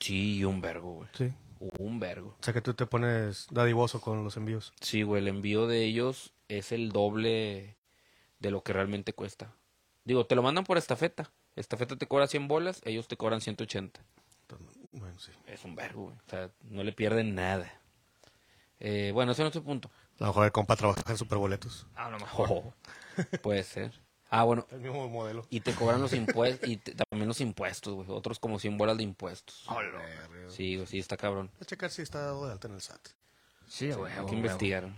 Sí, un vergo, güey. Sí. Un vergo. O sea que tú te pones dadivoso con los envíos. Sí, güey, el envío de ellos es el doble de lo que realmente cuesta. Digo, te lo mandan por estafeta. Estafeta te cobra 100 bolas, ellos te cobran 180. Entonces, Bueno, sí. Es un vergo, güey. O sea, no le pierden nada. Eh, bueno, ese no es el punto. A lo mejor el compa trabaja en superboletos. A lo mejor. Oh, puede ser. Ah, bueno, El mismo modelo. y te cobran los impuestos, y te- también los impuestos, güey. Otros como 100 bolas de impuestos. Sí, güey, sí, está cabrón. A checar si está dado de alta en el SAT. Sí, güey. Hay que investigar.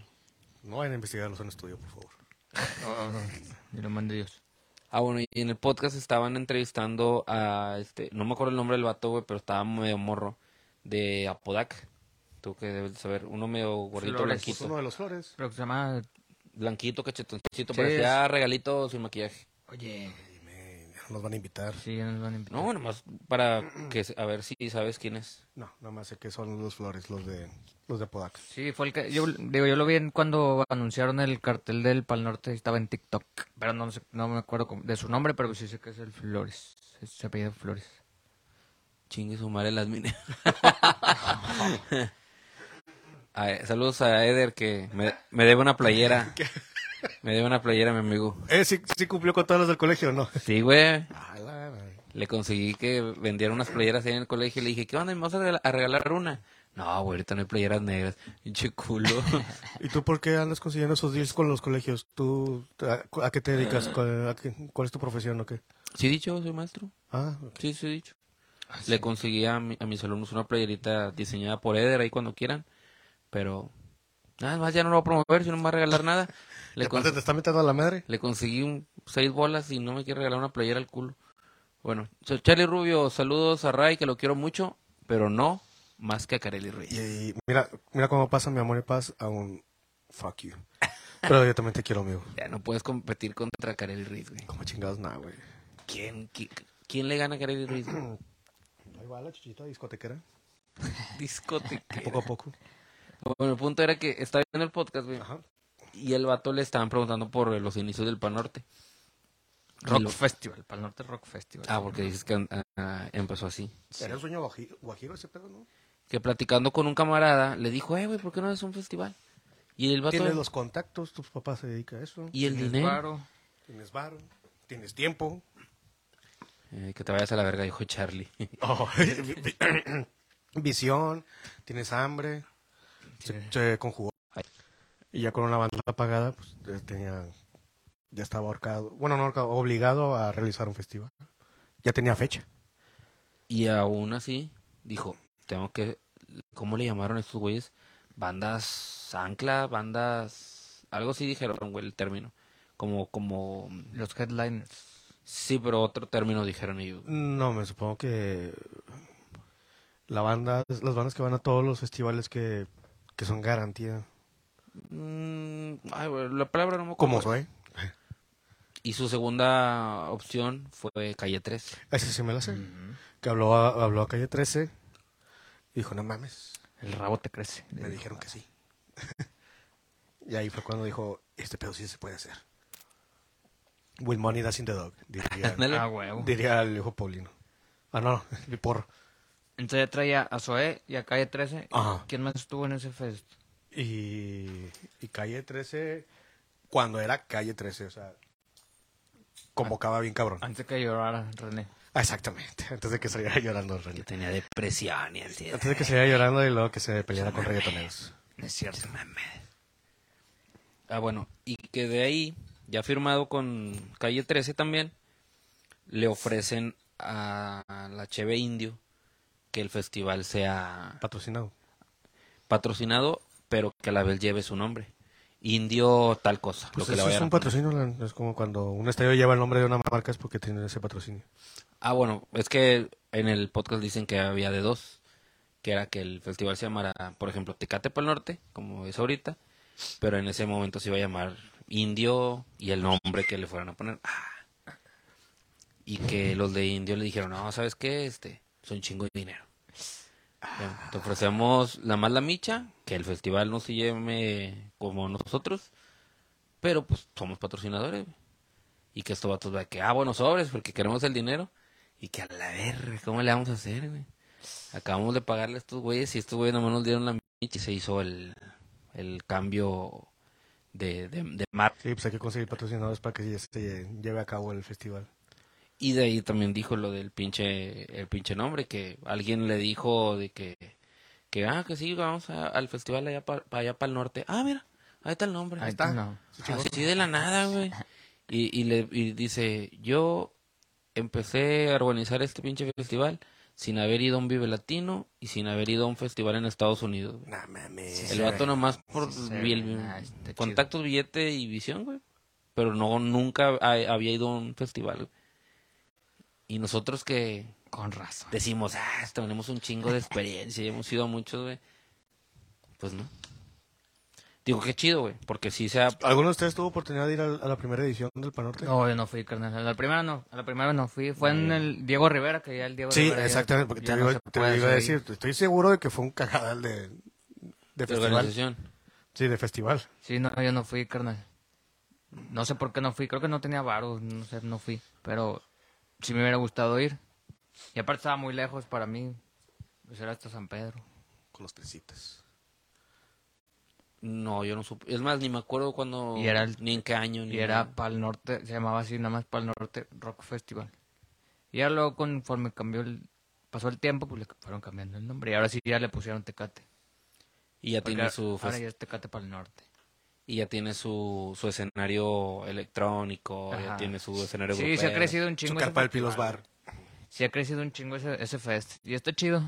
No vayan a investigarlos en estudio, por favor. Y lo mande Dios. Ah, bueno, y en el podcast estaban entrevistando a este, no me acuerdo el nombre del vato, güey, pero estaba medio morro, de Apodac. Tú que debes de saber, uno medio gordito, Flores. Blanquito. uno de los flores. Pero que se llama. Blanquito, cachetoncito, Sí, parecía regalito sin maquillaje. Oye. Dime, ya nos van a invitar. Sí, ya nos van a invitar. No, nomás para que a ver si sabes quién es. No, nada más sé que son los flores, los de los de Apodaca. Sí, fue el que. Yo, digo, yo lo vi en cuando anunciaron el cartel del Pal Norte. Estaba en TikTok. Pero no, sé, no me acuerdo cómo- de su nombre, pero sí sé que es el Flores. Se apellida Flores. Chingue su madre las minas. A saludos a Eder que me, me debe una playera. Me debe una playera, mi amigo. Eh, ¿sí, sí cumplió con todas las del colegio o no? Sí, güey. Ah. Le conseguí que vendiera unas playeras ahí en el colegio y le dije, ¿qué onda? ¿Me vas a regala- a regalar una? No, güey, ahorita no hay playeras negras. Pinche culo. ¿Y tú por qué andas consiguiendo esos deals con los colegios? ¿Tú a, a qué te dedicas? ¿Cuál, a qué- cuál es tu profesión o qué? ¿Sí dicho, soy maestro? Ah. Sí, sí dicho. Le conseguí a, mi- a mis alumnos una playerita diseñada por Eder ahí cuando quieran. Pero nada más ya no lo voy a promover, si no me va a regalar nada. Y Le, te está metiendo a la madre. le conseguí un, seis bolas y no me quiere regalar una playera al culo. Bueno, so- Charlie Rubio, saludos a Ray, que lo quiero mucho, pero no más que a Kareli Reyes. Y mira, mira cómo pasa mi amor y paz a un fuck you. Pero yo también te quiero, amigo. Ya no puedes competir contra Kareli Ruiz, güey. Como chingados nada, güey. ¿Quién, qui- quién le gana a Kareli Ruiz? Ahí va la chichita discotequera. Discoteca. Poco a poco. Bueno, el punto era que estaba viendo el podcast, güey. Ajá. Y el vato le estaban preguntando por los inicios del Pan Norte. Rock lo- Festival. Pal Norte Rock Festival. Ah, porque dices que ah, empezó así. ¿Era un sueño guaji- guajiro ese pedo, no? Que platicando con un camarada, le dijo, eh, güey, ¿por qué no es un festival? Y el vato... Tienes los contactos, tu papá se dedica a eso. Y el Tienes dinero. varo. Tienes varo, tienes tiempo. Eh, que te vayas a la verga, dijo Charlie. Oh, visión, tienes hambre. Se, se conjugó. Y ya con una banda apagada, pues tenía, ya estaba ahorcado, bueno, no ahorcado, obligado a realizar un festival. Ya tenía fecha. y aún así, dijo, tengo que... ¿Cómo le llamaron estos güeyes? Bandas ancla, bandas... Algo así dijeron, güey, el término. Como, como... Los headliners. Sí, pero otro término dijeron ellos. No, me supongo que la banda, las bandas que van a todos los festivales que, que son garantía. Mm, ay, la palabra no me acuerdo. Como soy. Y su segunda opción fue Calle 3. Ese sí me la sé. Que habló a, habló a Calle 13. Dijo, no mames. El rabo te crece. Me dijeron que sí. y ahí fue cuando dijo, este pedo sí se puede hacer. With money that's in the dog, diría. Ah, diría el hijo Paulino. Ah, no, mi porro. Entonces ya traía a Zoé y a Calle 13. Ajá. ¿Quién más estuvo en ese fest? Y, y Calle 13, cuando era Calle 13, o sea, convocaba bien cabrón. Antes que llorara René. Ah, exactamente, antes de que saliera llorando Que René. tenía depresión y ansiedad. Antes de que saliera llorando y luego que se peleara con reggaetoneros. Es cierto. Ah, bueno, y que de ahí, ya firmado con Calle 13 también, le ofrecen a la Cheve Indio que el festival sea Patrocinado. patrocinado, pero que a la vez lleve su nombre. Indio tal cosa. Pues lo que le eso es vayan a un patrocinio, es como cuando un estadio lleva el nombre de una marca es porque tiene ese patrocinio. Ah, bueno, es que en el podcast dicen que había de dos. Que era que el festival se llamara, por ejemplo, Tecate para el Norte, como es ahorita. Pero en ese momento se iba a llamar Indio y el nombre que le fueran a poner. Ah. Y que los de Indio le dijeron, no, ¿sabes qué? Este, son chingo de dinero. Bueno, te ofrecemos la más la micha, que el festival no se llame como nosotros, pero pues somos patrocinadores. Y que estos vatos vean que, ah, bueno, sobres, porque queremos el dinero. Y que a la verga, ¿cómo le vamos a hacer, güey? Acabamos de pagarle a estos güeyes y estos güeyes nomás nos dieron la micha y se hizo el, el cambio de, de, de mar. Sí, pues hay que conseguir patrocinadores para que se lleve a cabo el festival. Y de ahí también dijo lo del pinche, el pinche nombre, que alguien le dijo de que, que ah, que sí, vamos a- al festival allá para allá para el norte. Ah, mira, ahí está el nombre. Ahí está. No. Así de la nada, güey. Y, y, le, y dice, yo empecé a organizar este pinche festival sin haber ido a un Vive Latino y sin haber ido a un festival en Estados Unidos. güey. Nah, mames. El vato nomás por Sí, el- ah, chido. contactos, billete y visión, güey. Pero no, nunca ha- había ido a un festival, güey. Y nosotros que Con razón. decimos, ah, tenemos un chingo de experiencia y hemos ido a muchos, güey. Pues no. Digo, qué chido, güey, porque sí se ha... ¿Alguno de ustedes tuvo oportunidad de ir al- a, la primera edición del Panorte? No, yo no fui, carnal. A la primera no. A la primera no fui. Fue en el Diego Rivera, que ya el Diego Sí, Rivera. ya- exactamente, porque te, no iba, te iba a decir, estoy seguro de que fue un cagadal de, de de festival. organización. Sí, de festival. Sí, no, yo no fui, carnal. No sé por qué no fui. Creo que no tenía varos. No sé, no fui. Pero sí me hubiera gustado ir. Y aparte estaba muy lejos para mí. Pues era hasta San Pedro. Con los tresitas. No, yo no supe. Es más, ni me acuerdo cuando... Y era el- Ni en qué año. Ni Y era nada. para el norte, se llamaba así, nada más para el norte Rock Festival. Y ya luego conforme cambió el, pasó el tiempo, pues le fueron cambiando el nombre. Y ahora sí ya le pusieron Tecate. Y ya Porque tiene su... ahora ya es Tecate para el norte. Y ya tiene su, su escenario electrónico, ya tiene su escenario Sí, se ha grupero. crecido un Su chingo. carpa del Pilos. Bar. Sí ha crecido un chingo ese, ese fest. Y está chido.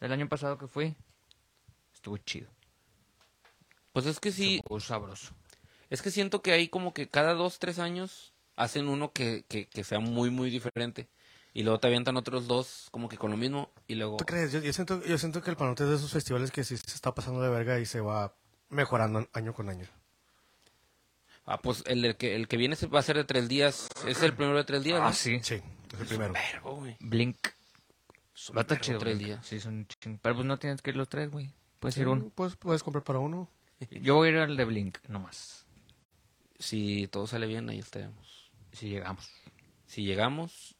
El año pasado que fui, estuvo chido. Pues es que sí, Estuvo sabroso. es que siento que hay como que cada dos, tres años hacen uno que, que, que sea muy, muy diferente. Y luego te avientan otros dos como que con lo mismo y luego... ¿Tú crees? Yo, yo siento, yo siento que el Panorte es de esos festivales que sí se está pasando de verga y se va mejorando año con año. Ah, pues el, del que, el que viene va a ser de tres días. Es el primero de tres días, ¿no? Ah, sí. Sí, es el primero. Blink. Va a estar chido. tres Blink. días. Sí, son un chingo. Pero pues no tienes que ir los tres, güey. Puedes ir uno. Pues puedes comprar para uno. Yo voy a ir al de Blink, nomás. Si todo sale bien, ahí estaremos. Si llegamos. Si llegamos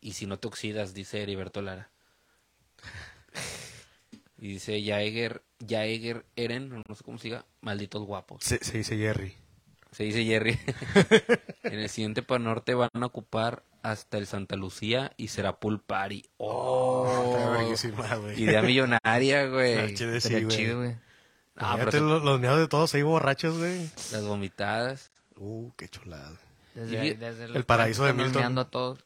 y si no te oxidas, dice Heriberto Lara. Y dice Jaeger, Jaeger Eren, no sé cómo siga, malditos guapos. Se, se dice Jerry. Se dice Jerry. en el siguiente Panorte van a ocupar hasta el Santa Lucía y será pool party. ¡Oh! Güey. Idea millonaria, güey. chile, sí, Estaría güey. chido, güey. Ah, pero se- los, los miedos de todos ahí borrachos, güey. las vomitadas. Uh, qué chulada. Desde, desde el paraíso de Milton. a todos.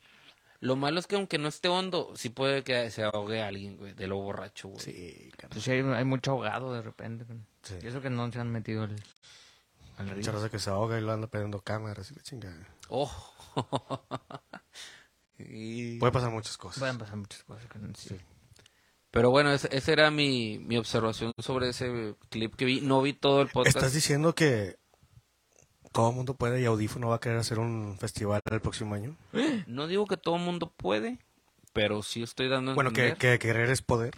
Lo malo es que aunque no esté hondo, sí puede que se ahogue alguien, güey, de lo borracho, güey. Sí, carnal. Pues sí, hay, hay mucho ahogado de repente. Sí. Y eso que no se han metido al, al río. Mucha raza que se ahoga y lo anda pidiendo cámaras y la chingada. Oh. Y- Puede pasar muchas cosas. Pueden pasar muchas cosas. que no- sí. Pero bueno, esa esa era mi, mi observación sobre ese clip que vi. No vi todo el podcast. ¿Estás diciendo que todo el mundo puede y Audífono va a querer hacer un festival el próximo año? No digo que todo el mundo puede, pero sí estoy dando a Bueno, que, entender que querer es poder.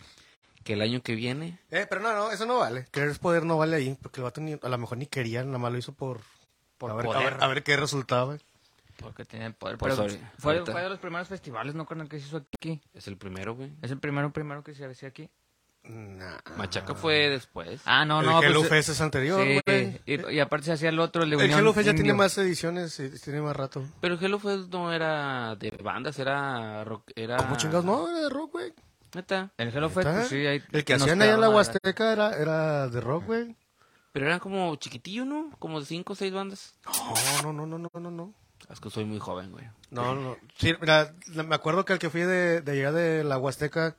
que el año que viene Eh, pero no, no, eso no vale. Querer es poder no vale ahí, porque el vato ni- a lo mejor ni quería, nada más lo hizo por, Por a, ver, a, poder. ver, a ver qué resultaba. Porque tiene poder. Pues, Pero sorry, fue, fue de los primeros festivales, ¿no, carnal? Que se hizo aquí. es el primero, güey. Es el primero, primero que se hacía aquí. Nah. Machaca fue después. Ah, no, el no. Hello pues, Fest es anterior, sí, güey. y, y aparte se hacía el otro, el de El Unión Hello Fest ya tiene más ediciones y tiene más rato. Pero Hello Fest no era de bandas, era rock, era... ¿Cómo chingados? No, era de rock, güey. Neta. El Hello Fest, pues sí. Ahí, El que hacían allá en la Huasteca era, era de rock, güey. Pero eran como chiquitillo, ¿no? Como de cinco o seis bandas. No, no, no, no, no, no, no. Es que soy muy joven, güey. No, no. Sí, mira, me acuerdo que el que fui de, de allá de la Huasteca,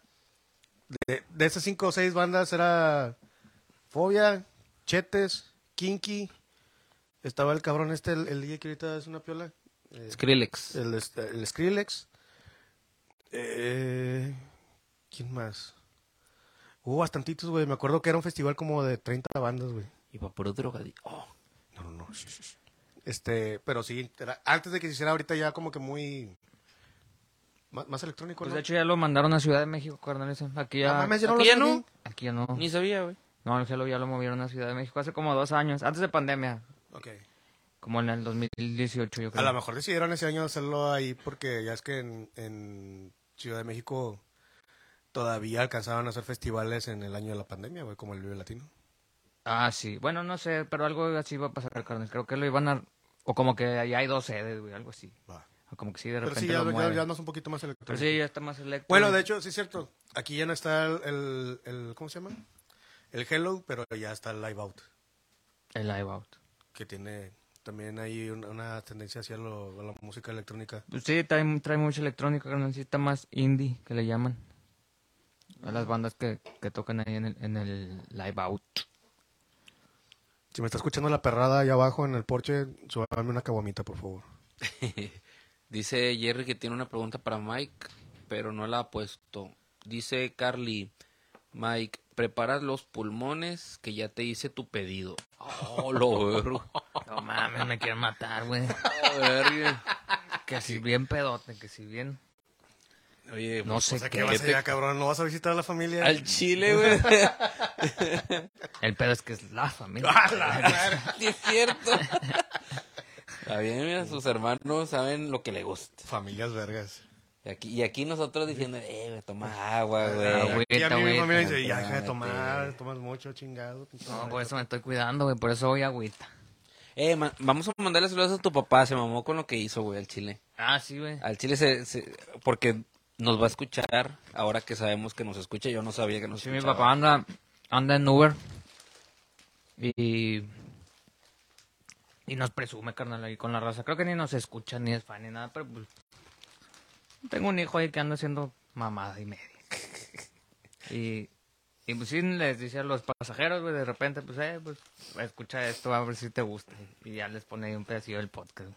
de, de esas cinco o seis bandas era Fobia, Chetes, Kinky, estaba el cabrón este, el, el DJ que ahorita es una piola, eh, Skrillex. el, este, el Skrillex. Eh, ¿Quién más? Hubo bastantitos, güey. Me acuerdo que era un festival como de 30 bandas, güey. Y para puro drogadicto. Oh. No, no, no. Este, pero sí, era- antes de que se hiciera ahorita ya como que muy... Más, más electrónico, Pues ¿no? de hecho ya lo mandaron a Ciudad de México, carnal. ese. Aquí ya, Ah, mames, ya no ¿Aquí lo ya hacen no? aquí. aquí ya no. Ni sabía, güey. No, el Hello ya lo movieron a Ciudad de México hace como dos años, antes de pandemia. Ok. Como en el 2018, yo A creo. lo mejor decidieron ese año hacerlo ahí porque ya es que en, en Ciudad de México todavía alcanzaban a hacer festivales en el año de la pandemia, güey, como el Vive Latino. Ah, sí. Bueno, no sé, pero algo así va a pasar, carnal. Creo que lo iban a... O como que allá hay dos sedes, güey, algo así. Va. Como que sí, de Pero repente sí, ya, lo ya, mueven. ya más un poquito más Pero electrónico. sí, ya está más electro. Bueno, de hecho, sí es cierto. Aquí ya no está el, el, el- ¿cómo se llama? El Hello, pero ya está el Live Out, El live out. que tiene también hay una, una tendencia hacia lo- a la música electrónica. Pues sí, trae, trae mucha electrónica, carnal. Sí, está más indie, que le llaman. A las bandas que, que tocan ahí en el, en el live out. Si me está escuchando la perrada allá abajo en el porche, súbame una caguamita, por favor. Dice Jerry que tiene una pregunta para Mike, pero no la ha puesto. Dice Carly, Mike, ¿preparas los pulmones que ya te hice tu pedido? Oh, lo vergo. No mames, me quieren matar, güey. Oh. Que si bien pedote, que si bien... Oye, No sé O sea, qué. ¿qué vas te- allá, cabrón? ¿No vas a visitar a la familia? al chile, güey. El pedo es que es la familia. Sí, es cierto. Está bien, mira, sus hermanos saben lo que le gusta. Familias vergas. Y aquí, y aquí nosotros diciendo, eh, güey, toma agua, güey. güey. Y a mí mi familia dice, ya deja de tomar, tomas mucho, chingado. No, por eso me estoy cuidando, güey. Por eso voy agüita. Eh, ma- vamos a mandarle saludos a tu papá, se mamó con lo que hizo, güey, al chile. Ah, sí, güey. Al chile se, se- porque nos va a escuchar ahora que sabemos que nos escucha. Yo no sabía que nos Sí, mi escuchaba. papá anda, anda en Uber. Y... Y nos presume, carnal, ahí con la raza. Creo que ni nos escucha, ni es fan, ni nada, pero pues... Tengo un hijo ahí que anda haciendo mamada y media. Y... Y pues sí, les dice a los pasajeros, güey, de repente, pues, eh, pues, escucha esto, a ver si te gusta. Y ya les pone ahí un pedacillo del podcast.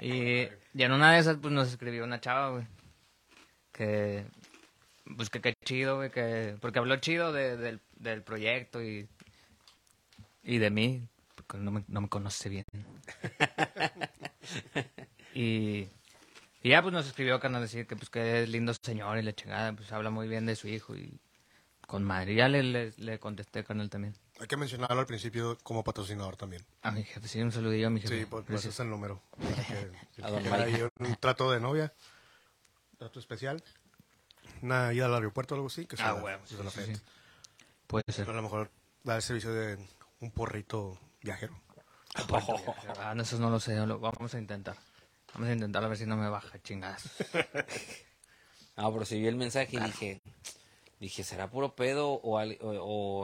Y, y en una de esas, pues, nos escribió una chava, güey. Que, pues, que qué chido, güey, que... Porque habló chido de- del, del proyecto y... Y de mí, no me, no me conoce bien. y... Y ya, pues, nos escribió, carnal, decir que, pues, que es lindo señor y la chingada, pues, habla muy bien de su hijo y... Con madre. Y ya le, le, le contesté, carnal, también. Hay que mencionarlo al principio como patrocinador también. A mi jefe, sí, un saludillo a mi jefe. Sí, pues, pues es el número. Que- A don un trato de novia, trato especial, una ida al aeropuerto o algo así, que Ah, se sí, sí, sí. Puede ser. A lo mejor da el servicio de un porrito viajero. Ah, no, eso no lo sé, lo vamos a intentar. Vamos a intentar a ver si no me baja, chingadas. Ah, pero si vi el mensaje y dije, dije, ¿será puro pedo o, al- o,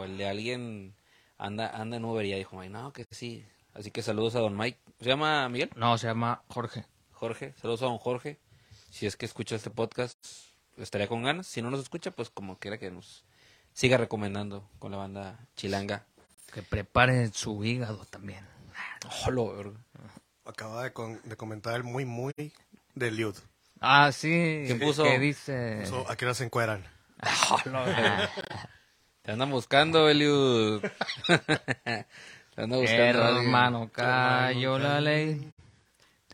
o el de alguien anda, anda en Uber? Y ya dijo, "Ay, no, que sí. Así que saludos a don Mike. ¿Se llama Miguel? No, se llama Jorge. Jorge. Saludos a don Jorge. Si es que escucha este podcast, estaría con ganas. Si no nos escucha, pues como quiera que nos siga recomendando con la banda Chilanga. Que prepare su hígado también. Oh. Acaba de, con- de comentar el muy, muy de Liud. Ah, sí. ¿Qué puso? ¿Qué dice? So, ¿A qué hora se encueran? Te andan buscando, Eliud. Te andan buscando. Hermano, cayó la ley.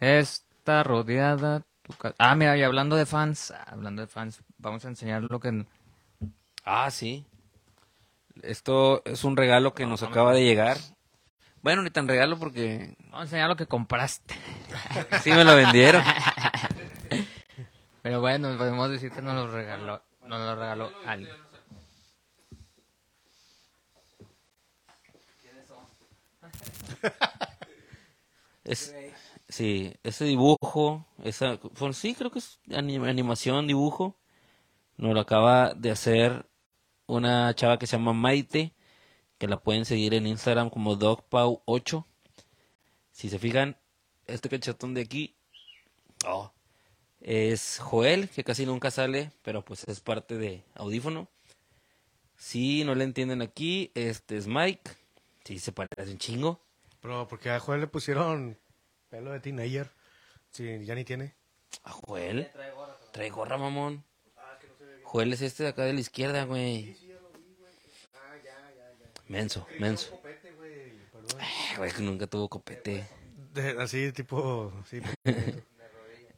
Está rodeada tu casa. Ah, mira, y hablando de fans, hablando de fans, vamos a enseñar lo que... Ah, sí. Esto es un regalo que nos acaba de llegar. Bueno, ni tan regalo porque Vamos a enseñar lo que compraste. sí me lo vendieron. Pero bueno, podemos decir que nos lo regaló, nos lo regaló alguien. Es, sí, ese dibujo, esa, pues sí, creo que es ani- animación, dibujo. Nos lo acaba de hacer una chava que se llama Maite, que la pueden seguir en Instagram como DogPau8. Si se fijan, este cachetón de aquí oh, es Joel, que casi nunca sale, pero pues es parte de audífono. Si no le entienden aquí, este es Mike. Sí, se parece un chingo. Pero porque a Joel le pusieron pelo de teenager. Sí, ya ni tiene. ¿A Joel? Trae gorra, mamón. Joel es este de acá de la izquierda, güey. Menso, menso. Ah, Güey, que nunca tuvo copete. De- así, tipo, sí.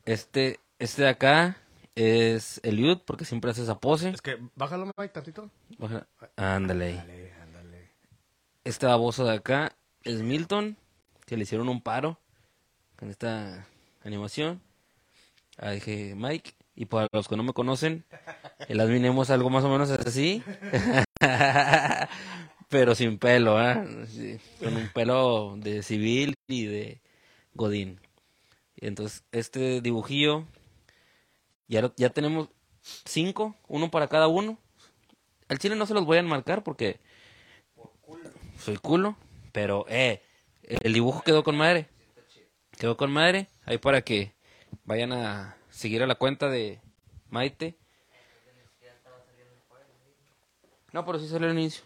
Este, este de acá es Eliud, porque siempre hace esa pose. es que, bájalo, Mike, tantito. Baja- Ándale. Ándale, ándale. Este baboso de acá es Milton, que le hicieron un paro con esta animación. Ah, dije, Mike. Y para los que no me conocen, el admin Emo es algo más o menos así. Pero sin pelo, ¿eh? Con un pelo de civil y de godín. Y entonces, este dibujillo, ya, lo- ya tenemos cinco, uno para cada uno. Al chile no se los voy a enmarcar porque soy culo, pero eh, el dibujo quedó con madre. Quedó con madre, ahí para que vayan a seguir a la cuenta de Maite. No, pero sí salió al inicio.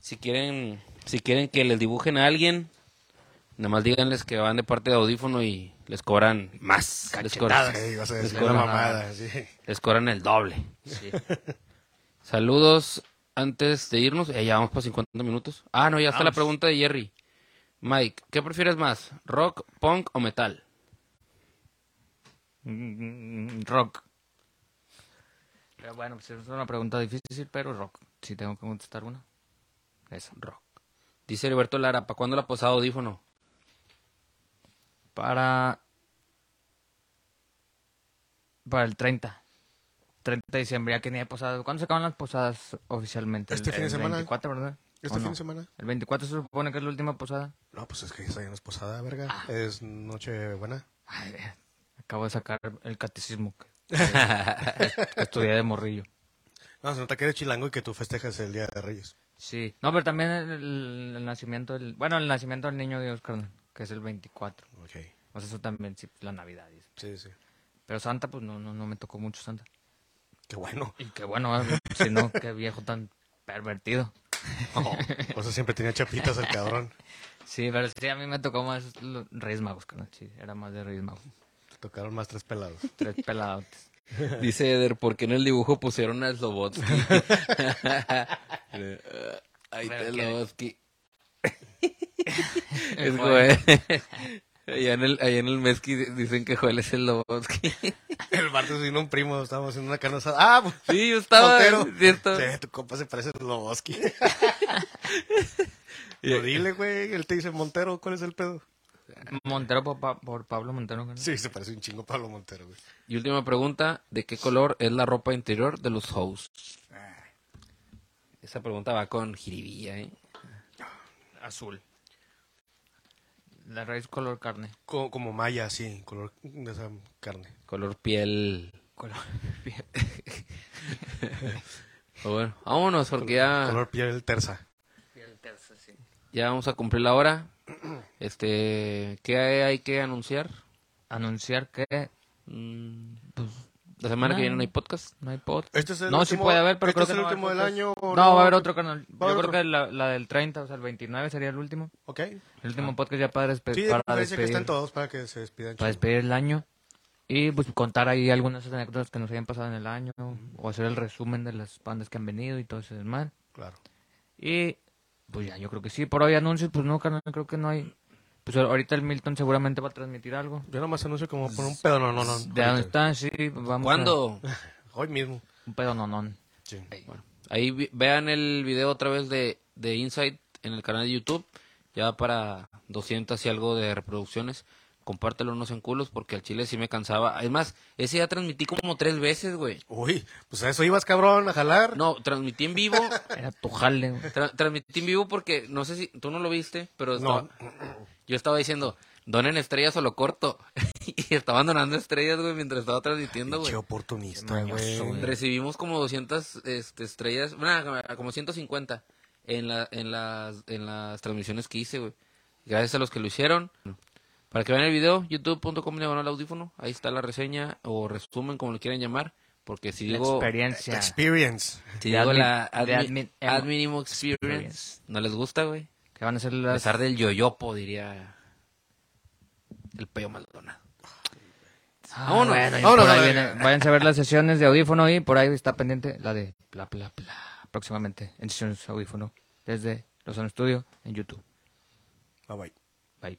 Si quieren, si quieren que les dibujen a alguien, nada más díganles que van de parte de audífono y les cobran más. Les cobran, Sí, a les una cobran- mamada, sí. les cobran el doble. Saludos antes de irnos. Eh, ya vamos para 50 minutos. Ah, no, ya está la pregunta de Jerry. Mike, ¿qué prefieres más? ¿Rock, punk o metal? Mm, Rock. Pero bueno, pues es una pregunta difícil, pero rock. Si tengo que contestar una. Eso, rock. Dice Heriberto Lara, ¿para cuándo la posada audífono? Para. Para el 30. 30 de diciembre, ya que ni hay posadas. ¿Cuándo se acaban las posadas oficialmente? Este El- fin de el semana. 24, ¿verdad? ¿Este ¿O fin no? de semana? El 24 se supone que es la última posada. No, pues es que esa ya no es posada, verga. Ah. Es noche buena. Ay, acabo de sacar el catecismo que, que estudié de morrillo. No, se nota que eres chilango y que tú festejas el Día de Reyes. Sí. No, pero también el, el nacimiento del... Bueno, el nacimiento del niño Dios, carnal, que es el 24. Ok. O sea, eso también, sí, la Navidad. dice. Sí, sí. Pero Santa, pues no, no, no me tocó mucho Santa. Qué bueno. Y qué bueno, ¿eh? si no, qué viejo tan pervertido. O sea, siempre tenía chapitas el cabrón. Sí, pero sí, a mí me tocó más Reyes Magos, carnal. Sí, era más de Reyes Magos. Tocaron más tres pelados. Tres peladotes. Dice Eder, ¿por qué en el dibujo pusieron a Slobotsky? Ahí está. Slobotsky. es Joel. Allá en el, allá en el Mesqui dicen que Joel es el Slobotsky. El martes vino un primo, estábamos haciendo una carne asada. ¡Ah! pues, Sí, yo estaba. Montero. ¿cierto? Sí, tu compa se parece a Sloboski. Pero dile, güey, él te dice Montero, ¿cuál es el pedo? Montero por, Pa- por Pablo Montero. carnal. Sí, se parece un chingo a Pablo Montero, güey. Y última pregunta, ¿de qué color es la ropa interior de los hosts? Esa pregunta va con jiribilla, ¿eh? Azul. La raíz color carne. Co- como maya, sí, color de esa carne. Color piel. Color Pero bueno, vámonos porque ya, Color piel tersa. ya vamos a cumplir la hora. Este, ¿qué hay, hay que anunciar? Anunciar que Mm, pues, la semana que No. viene no hay podcast. no hay podcast. Este es el no, sí último- puede haber, pero este creo es que el no va a último haber del año. ¿o No, va a haber otro canal. ¿Va a Yo creo que la, la del 30, o sea, el 29 sería el último. Ok. El último podcast ya para, despe- Sí, de para preferencia que despedir, estén todos para que se despidan. para despedir el año. Y pues contar ahí algunas anécdotas que nos hayan pasado en el año. O hacer el resumen de las bandas que han venido y todo ese demás. Claro. Y pues ya, yo creo que sí. Por hoy anuncios, pues no, carnal, creo que no hay. Pues ahorita el Milton seguramente va a transmitir algo. Yo nomás anuncio como por un pedo, no, no, no. ¿De dónde está? Sí, vamos. ¿Cuándo? a- Hoy mismo. Un pedo no, no. Sí. Ahí vean el video otra vez de, de Insight en el canal de YouTube. Ya para 200 y algo de reproducciones. Compártelo, no sean culos, porque al chile sí me cansaba. Es más, ese ya transmití como tres veces, güey. Uy, pues a eso ibas, cabrón, a jalar. No, transmití en vivo. Era tu jale, güey. Tra- transmití en vivo porque, no sé si tú no lo viste, pero No. yo estaba diciendo, donen estrellas o lo corto. y estaban donando estrellas, güey, mientras estaba transmitiendo, güey. Oportunista, Qué mañoso, güey. Recibimos como 200 este, estrellas, bueno, como 150 en, la, en, las, en las transmisiones que hice, güey. Gracias a los que lo hicieron. Para que vean el video, youtube.com diagonal audífono, ahí está la reseña o resumen, como lo quieran llamar. Porque si La digo, experiencia. Experience. si digo admin- la de admi- admin- adminimo experience, experience. no les gusta, güey. Que van a ser A las. pesar del yoyopo, diría el peyo Maldonado. Ah, Vámonos. bueno, Vámonos a viene- verga. váyanse a ver las sesiones de audífono y por ahí está pendiente la de bla bla bla. Próximamente en sesiones de audífono desde Lozano Studio en YouTube. Bye bye. Bye.